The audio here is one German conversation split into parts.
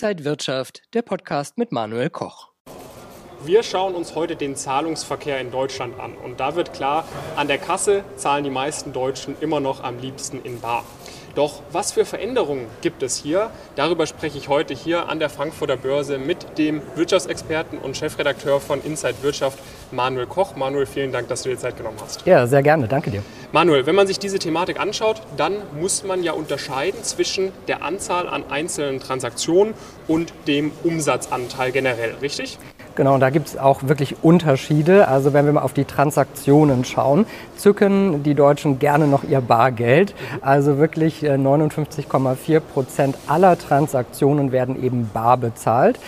Inside Wirtschaft, der Podcast mit Manuel Koch. Wir schauen uns heute den Zahlungsverkehr in Deutschland an. Und da wird klar, an der Kasse zahlen die meisten Deutschen immer noch am liebsten in Bar. Doch was für Veränderungen gibt es hier? Darüber spreche ich heute hier an der Frankfurter Börse mit dem Wirtschaftsexperten und Chefredakteur von Inside Wirtschaft, Manuel Koch. Manuel, vielen Dank, dass du dir Zeit genommen hast. Ja, sehr gerne. Danke dir. Manuel, wenn man sich diese Thematik anschaut, dann muss man ja unterscheiden zwischen der Anzahl an einzelnen Transaktionen und dem Umsatzanteil generell, richtig? Genau, da gibt es auch wirklich Unterschiede. Also wenn wir mal auf die Transaktionen schauen, zücken die Deutschen gerne noch ihr Bargeld. Also wirklich 59,4 äh, Prozent aller Transaktionen werden eben bar bezahlt.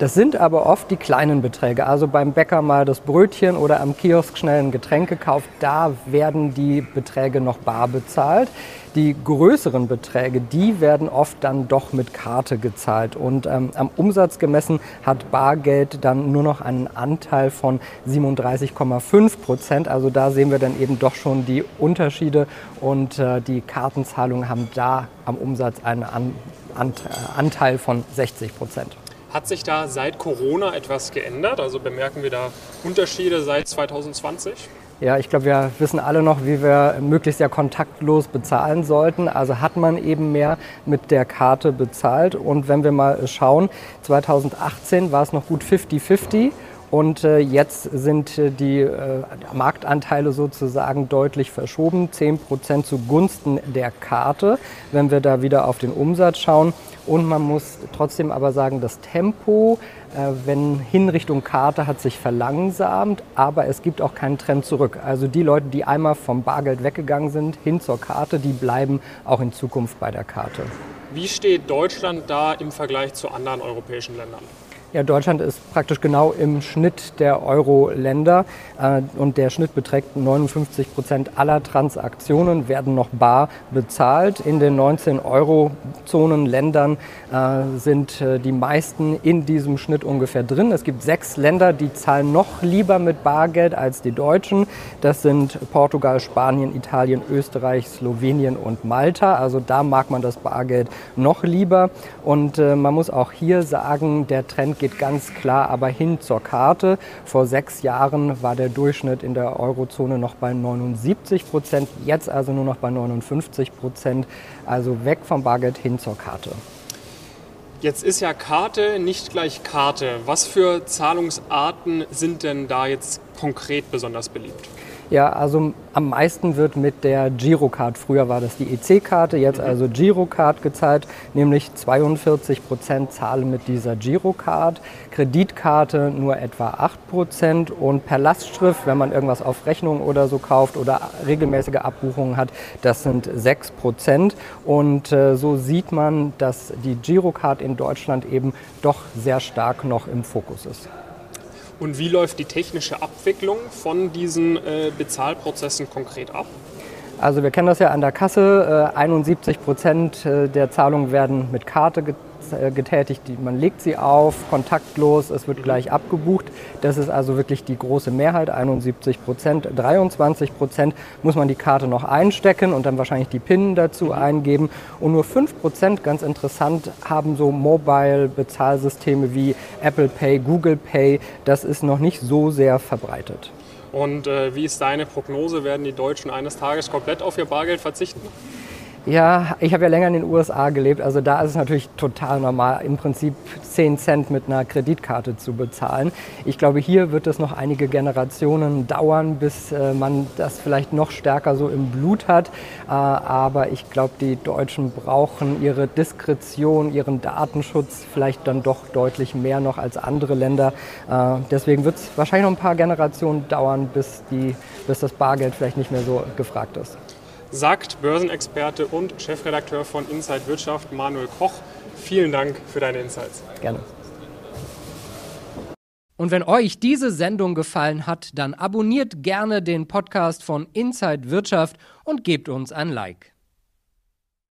Das sind aber oft die kleinen Beträge. Also beim Bäcker mal das Brötchen oder am Kiosk schnell ein Getränk gekauft. Da werden die Beträge noch bar bezahlt. Die größeren Beträge, die werden oft dann doch mit Karte gezahlt. Und ähm, am Umsatz gemessen hat Bargeld dann nur noch einen Anteil von 37,5 Prozent. Also da sehen wir dann eben doch schon die Unterschiede. Und äh, die Kartenzahlungen haben da am Umsatz einen An Ant Anteil von 60 Prozent. Hat sich da seit Corona etwas geändert? Also bemerken wir da Unterschiede seit 2020? Ja, ich glaube, wir wissen alle noch, wie wir möglichst ja kontaktlos bezahlen sollten. Also hat man eben mehr mit der Karte bezahlt. Und wenn wir mal schauen, 2018 war es noch gut 50-50. Und äh, jetzt sind äh, die äh, Marktanteile sozusagen deutlich verschoben, 10 Prozent zugunsten der Karte, wenn wir da wieder auf den Umsatz schauen. Und man muss trotzdem aber sagen, das Tempo, wenn hin Richtung Karte, hat sich verlangsamt, aber es gibt auch keinen Trend zurück. Also die Leute, die einmal vom Bargeld weggegangen sind, hin zur Karte, die bleiben auch in Zukunft bei der Karte. Wie steht Deutschland da im Vergleich zu anderen europäischen Ländern? Ja, Deutschland ist praktisch genau im Schnitt der Euro-Länder äh, und der Schnitt beträgt 59 Prozent aller Transaktionen werden noch bar bezahlt. In den 19 Euro-Zonen-Ländern äh, sind äh, die meisten in diesem Schnitt ungefähr drin. Es gibt sechs Länder, die zahlen noch lieber mit Bargeld als die Deutschen. Das sind Portugal, Spanien, Italien, Österreich, Slowenien und Malta. Also da mag man das Bargeld noch lieber. Und äh, man muss auch hier sagen, der Trend geht ganz klar aber hin zur Karte. Vor sechs Jahren war der Durchschnitt in der Eurozone noch bei 79 Prozent, jetzt also nur noch bei 59 Prozent. Also weg vom Bargeld hin zur Karte. Jetzt ist ja Karte nicht gleich Karte. Was für Zahlungsarten sind denn da jetzt konkret besonders beliebt? Ja, also am meisten wird mit der Girocard, früher war das die EC-Karte, jetzt mhm. also Girocard gezahlt, nämlich 42 Prozent zahlen mit dieser Girocard, Kreditkarte nur etwa 8 Prozent und per Lastschrift, wenn man irgendwas auf Rechnung oder so kauft oder regelmäßige Abbuchungen hat, das sind 6 Prozent. Und äh, so sieht man, dass die Girocard in Deutschland eben doch sehr stark noch im Fokus ist. Und wie läuft die technische Abwicklung von diesen äh, Bezahlprozessen konkret ab? Also wir kennen das ja an der Kasse. 71 äh, Prozent äh, der Zahlungen werden mit Karte äh, getätigt. Man legt sie auf, kontaktlos, es wird gleich abgebucht. Das ist also wirklich die große Mehrheit, 71 Prozent. 23 Prozent muss man die Karte noch einstecken und dann wahrscheinlich die PIN dazu mhm. eingeben. Und nur 5 Prozent, ganz interessant, haben so Mobile-Bezahlsysteme wie Apple Pay, Google Pay. Das ist noch nicht so sehr verbreitet. Und äh, wie ist deine Prognose? Werden die Deutschen eines Tages komplett auf ihr Bargeld verzichten? Ja, ich habe ja länger in den USA gelebt, also da ist es natürlich total normal, im Prinzip 10 Cent mit einer Kreditkarte zu bezahlen. Ich glaube, hier wird es noch einige Generationen dauern, bis äh, man das vielleicht noch stärker so im Blut hat. Äh, aber ich glaube, die Deutschen brauchen ihre Diskretion, ihren Datenschutz vielleicht dann doch deutlich mehr noch als andere Länder. Äh, deswegen wird es wahrscheinlich noch ein paar Generationen dauern, bis, die, bis das Bargeld vielleicht nicht mehr so gefragt ist sagt Börsenexperte und Chefredakteur von Inside Wirtschaft Manuel Koch. Vielen Dank für deine Insights. Gerne. Und wenn euch diese Sendung gefallen hat, dann abonniert gerne den Podcast von Inside Wirtschaft und gebt uns ein Like.